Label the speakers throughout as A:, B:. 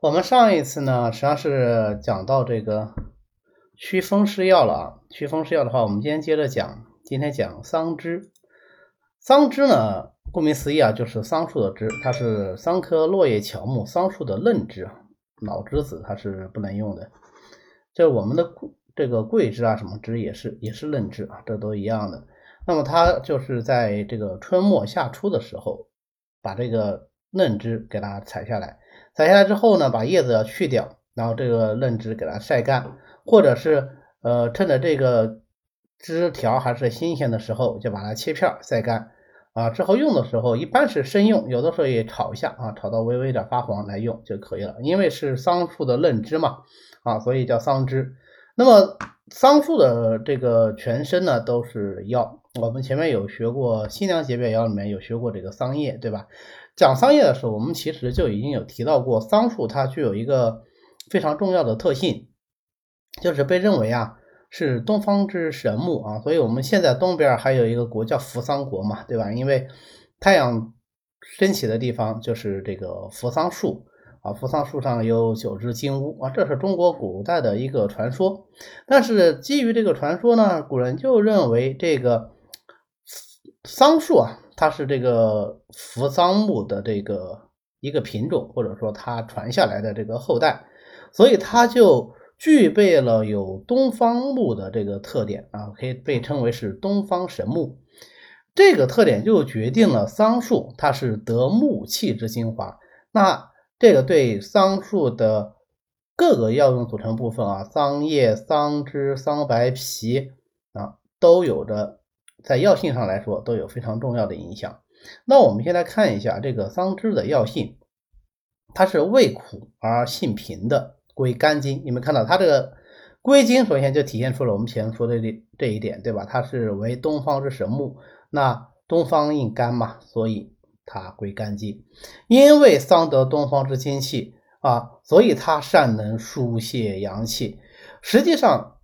A: 我们上一次呢，实际上是讲到这个祛风湿药了啊。祛风湿药的话，我们今天接着讲。今天讲桑枝。桑枝呢，顾名思义啊，就是桑树的枝，它是桑科落叶乔木桑树的嫩枝，老枝子它是不能用的。这我们的这个桂枝啊，什么枝也是也是嫩枝啊，这都一样的。那么它就是在这个春末夏初的时候，把这个嫩枝给它采下来。采下来之后呢，把叶子要去掉，然后这个嫩枝给它晒干，或者是呃趁着这个枝条还是新鲜的时候，就把它切片晒干啊。之后用的时候一般是生用，有的时候也炒一下啊，炒到微微的发黄来用就可以了。因为是桑树的嫩枝嘛啊，所以叫桑枝。那么桑树的这个全身呢都是药，我们前面有学过新娘解表药里面有学过这个桑叶，对吧？讲桑叶的时候，我们其实就已经有提到过，桑树它具有一个非常重要的特性，就是被认为啊是东方之神木啊，所以我们现在东边还有一个国叫扶桑国嘛，对吧？因为太阳升起的地方就是这个扶桑树啊，扶桑树上有九只金乌啊，这是中国古代的一个传说。但是基于这个传说呢，古人就认为这个桑树啊。它是这个扶桑木的这个一个品种，或者说它传下来的这个后代，所以它就具备了有东方木的这个特点啊，可以被称为是东方神木。这个特点就决定了桑树它是得木气之精华。那这个对桑树的各个药用组成部分啊，桑叶、桑枝、桑白皮啊，都有着。在药性上来说都有非常重要的影响。那我们先来看一下这个桑枝的药性，它是味苦而性平的，归肝经。你们看到它这个归经，首先就体现出了我们前面说的这这一点，对吧？它是为东方之神木，那东方应肝嘛，所以它归肝经。因为桑得东方之精气啊，所以它善能疏泄阳气。实际上。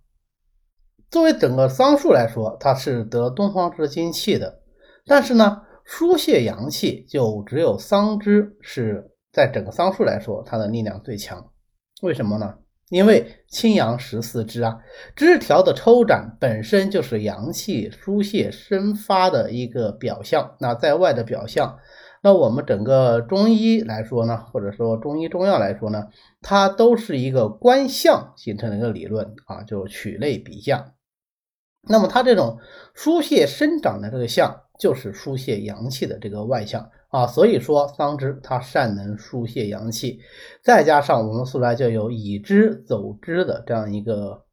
A: 作为整个桑树来说，它是得东方之精气的，但是呢，疏泄阳气就只有桑枝是在整个桑树来说，它的力量最强。为什么呢？因为清阳十四枝啊，枝条的抽展本身就是阳气疏泄生发的一个表象。那在外的表象，那我们整个中医来说呢，或者说中医中药来说呢，它都是一个观象形成的一个理论啊，就取类比象。那么它这种疏泄生长的这个象，就是疏泄阳气的这个外象啊，所以说桑枝它善能疏泄阳气，再加上我们素来就有以枝走枝的这样一个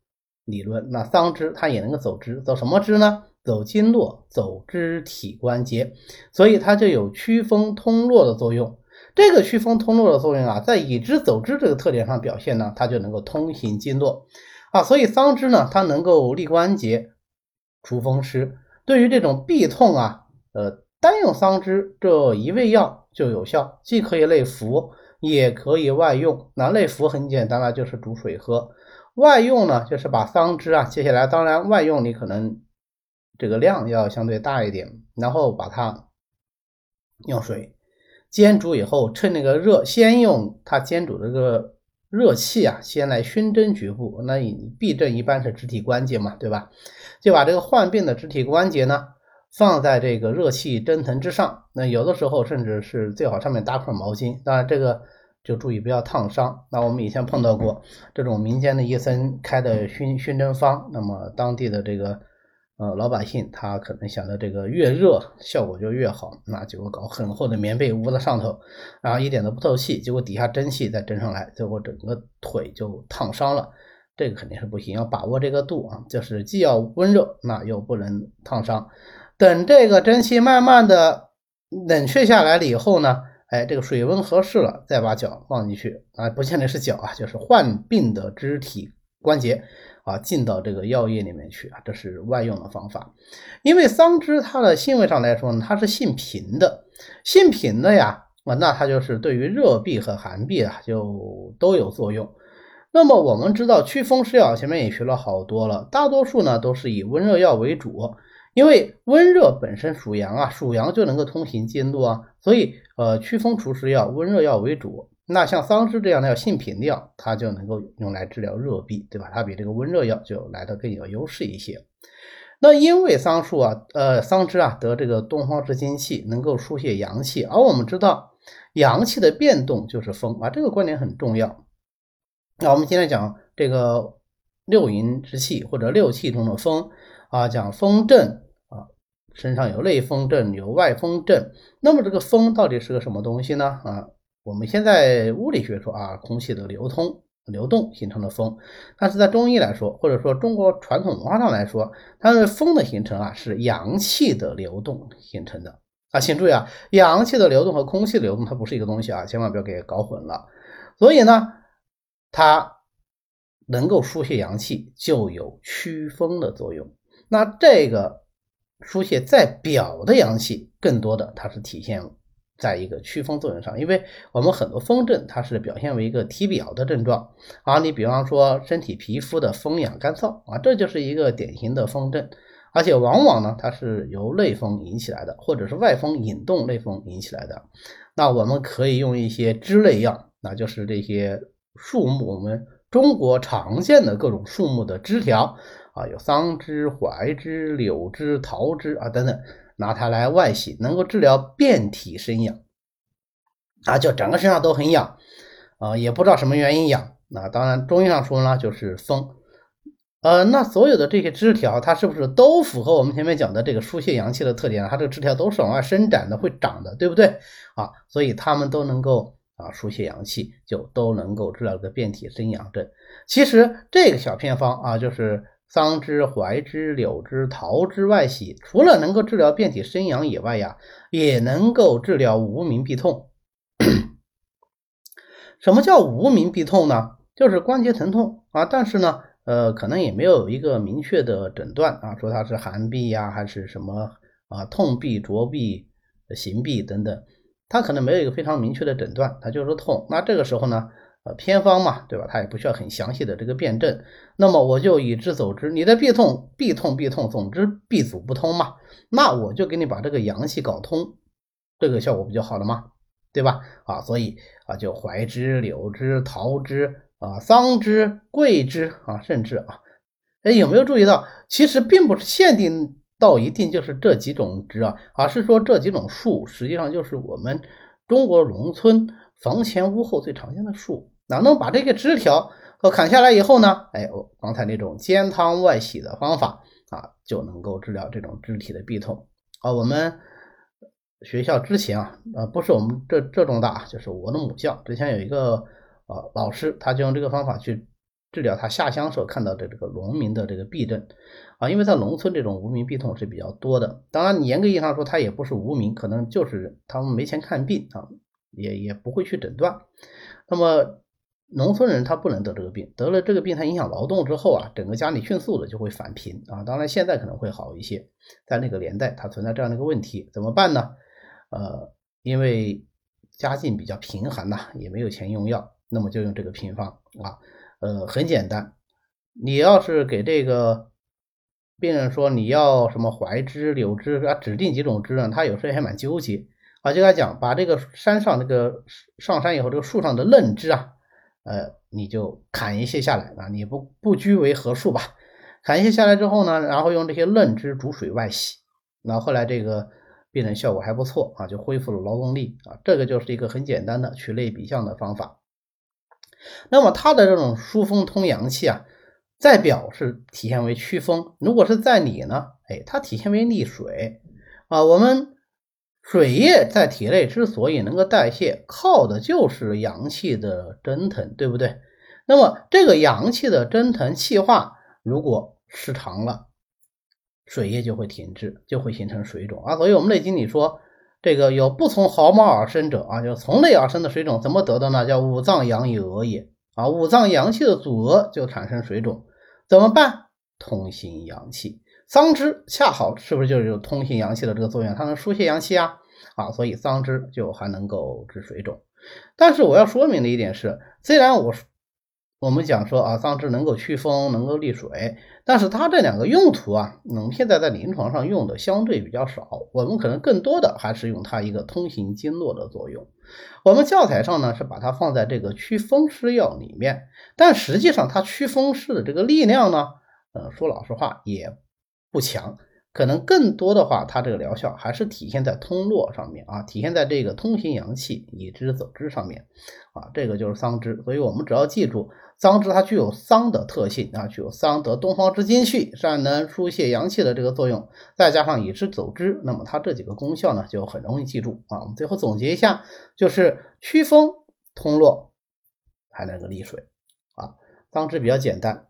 A: 理论，那桑枝它也能够走枝，走什么枝呢？走经络，走肢体关节，所以它就有祛风通络的作用。这个祛风通络的作用啊，在以枝走枝这个特点上表现呢，它就能够通行经络啊，所以桑枝呢，它能够利关节。除风湿，对于这种痹痛啊，呃，单用桑枝这一味药就有效，既可以内服，也可以外用。那内服很简单了，就是煮水喝；外用呢，就是把桑枝啊切下来，当然外用你可能这个量要相对大一点，然后把它用水煎煮以后，趁那个热，先用它煎煮这个。热气啊，先来熏蒸局部。那你痹症一般是肢体关节嘛，对吧？就把这个患病的肢体关节呢，放在这个热气蒸腾之上。那有的时候甚至是最好上面搭块毛巾。当然这个就注意不要烫伤。那我们以前碰到过这种民间的医生开的熏熏蒸方，那么当地的这个。呃，老百姓他可能想的这个越热效果就越好，那结果搞很厚的棉被捂在上头，然后一点都不透气，结果底下蒸汽再蒸上来，最后整个腿就烫伤了。这个肯定是不行，要把握这个度啊，就是既要温热，那又不能烫伤。等这个蒸汽慢慢的冷却下来了以后呢，哎，这个水温合适了，再把脚放进去啊，不见得是脚啊，就是患病的肢体关节。啊，进到这个药液里面去啊，这是外用的方法。因为桑枝它的性味上来说呢，它是性平的，性平的呀，啊，那它就是对于热痹和寒痹啊，就都有作用。那么我们知道祛风湿药前面也学了好多了，大多数呢都是以温热药为主，因为温热本身属阳啊，属阳就能够通行经络啊，所以呃祛风除湿药温热药为主。那像桑枝这样的药性平的药，它就能够用来治疗热痹，对吧？它比这个温热药就来的更有优势一些。那因为桑树啊，呃，桑枝啊得这个东方之精气，能够疏泄阳气，而我们知道阳气的变动就是风啊，这个观点很重要。那我们今天讲这个六淫之气或者六气中的风啊，讲风症啊，身上有内风症，有外风症。那么这个风到底是个什么东西呢？啊？我们现在物理学说啊，空气的流通、流动形成了风，但是在中医来说，或者说中国传统文化上来说，它的风的形成啊，是阳气的流动形成的啊。请注意啊，阳气的流动和空气流动它不是一个东西啊，千万不要给搞混了。所以呢，它能够疏泄阳气，就有驱风的作用。那这个疏泄在表的阳气，更多的它是体现。在一个祛风作用上，因为我们很多风症它是表现为一个体表的症状啊，你比方说身体皮肤的风痒干燥啊，这就是一个典型的风症，而且往往呢它是由内风引起来的，或者是外风引动内风引起来的。那我们可以用一些枝类药，那就是这些树木，我们中国常见的各种树木的枝条啊，有桑枝、槐枝、柳枝、桃枝啊等等。拿它来外洗，能够治疗遍体生痒啊，就整个身上都很痒啊，也不知道什么原因痒。那当然，中医上说呢，就是风。呃，那所有的这些枝条，它是不是都符合我们前面讲的这个疏泄阳气的特点？它这个枝条都是往外伸展的，会长的，对不对啊？所以它们都能够啊疏泄阳气，就都能够治疗个遍体生痒症。其实这个小偏方啊，就是。桑枝、槐枝、柳枝、桃枝外洗，除了能够治疗遍体生痒以外呀，也能够治疗无名痹痛。什么叫无名痹痛呢？就是关节疼痛啊，但是呢，呃，可能也没有一个明确的诊断啊，说它是寒痹呀，还是什么啊，痛痹、浊痹、行痹等等，它可能没有一个非常明确的诊断，它就是痛。那这个时候呢？呃，偏方嘛，对吧？它也不需要很详细的这个辩证，那么我就以之走之。你的痹痛，痹痛，痹痛，总之痹阻不通嘛，那我就给你把这个阳气搞通，这个效果不就好了吗？对吧？啊，所以啊，就槐枝、柳枝、桃枝啊、桑枝、桂枝啊，甚至啊，哎，有没有注意到，其实并不是限定到一定就是这几种枝啊，而是说这几种树实际上就是我们中国农村房前屋后最常见的树。哪能把这个枝条和砍下来以后呢？哎，我刚才那种煎汤外洗的方法啊，就能够治疗这种肢体的痹痛。啊，我们学校之前啊，呃，不是我们这这种大，就是我的母校之前有一个呃老师，他就用这个方法去治疗他下乡时候看到的这个农民的这个痹症啊，因为在农村这种无名痹痛是比较多的。当然，严格意义上说，他也不是无名，可能就是他们没钱看病啊，也也不会去诊断。那么。农村人他不能得这个病，得了这个病他影响劳动之后啊，整个家里迅速的就会返贫啊。当然现在可能会好一些，在那个年代它存在这样的一个问题，怎么办呢？呃，因为家境比较贫寒呐，也没有钱用药，那么就用这个偏方啊。呃，很简单，你要是给这个病人说你要什么槐枝、柳枝啊，指定几种枝呢，他有时候还蛮纠结啊。就跟他讲，把这个山上那个上山以后这个树上的嫩枝啊。呃，你就砍一些下来啊，你不不拘为何数吧？砍一些下来之后呢，然后用这些嫩枝煮水外洗，那后来这个病人效果还不错啊，就恢复了劳动力啊。这个就是一个很简单的取类比象的方法。那么它的这种疏风通阳气啊，在表是体现为祛风，如果是在里呢，哎，它体现为利水啊。我们。水液在体内之所以能够代谢，靠的就是阳气的蒸腾，对不对？那么这个阳气的蒸腾气化，如果失常了，水液就会停滞，就会形成水肿啊。所以我们内经里说，这个有不从毫毛而生者啊，就从内而生的水肿，怎么得的呢？叫五脏阳以额也啊，五脏阳气的阻额就产生水肿，怎么办？通行阳气。桑枝恰好是不是就是有通行阳气的这个作用？它能疏泄阳气啊，啊，所以桑枝就还能够治水肿。但是我要说明的一点是，虽然我我们讲说啊，桑枝能够祛风，能够利水，但是它这两个用途啊，我们，现在在临床上用的相对比较少。我们可能更多的还是用它一个通行经络的作用。我们教材上呢是把它放在这个祛风湿药里面，但实际上它祛风湿的这个力量呢，呃，说老实话也不强。可能更多的话，它这个疗效还是体现在通络上面啊，体现在这个通行阳气、以之走之上面啊，这个就是桑枝。所以我们只要记住，桑枝它具有桑的特性啊，具有桑得东方之精气，善能疏泄阳气的这个作用，再加上以之走之，那么它这几个功效呢，就很容易记住啊。我们最后总结一下，就是祛风、通络，还能够利水啊。桑枝比较简单。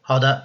A: 好的，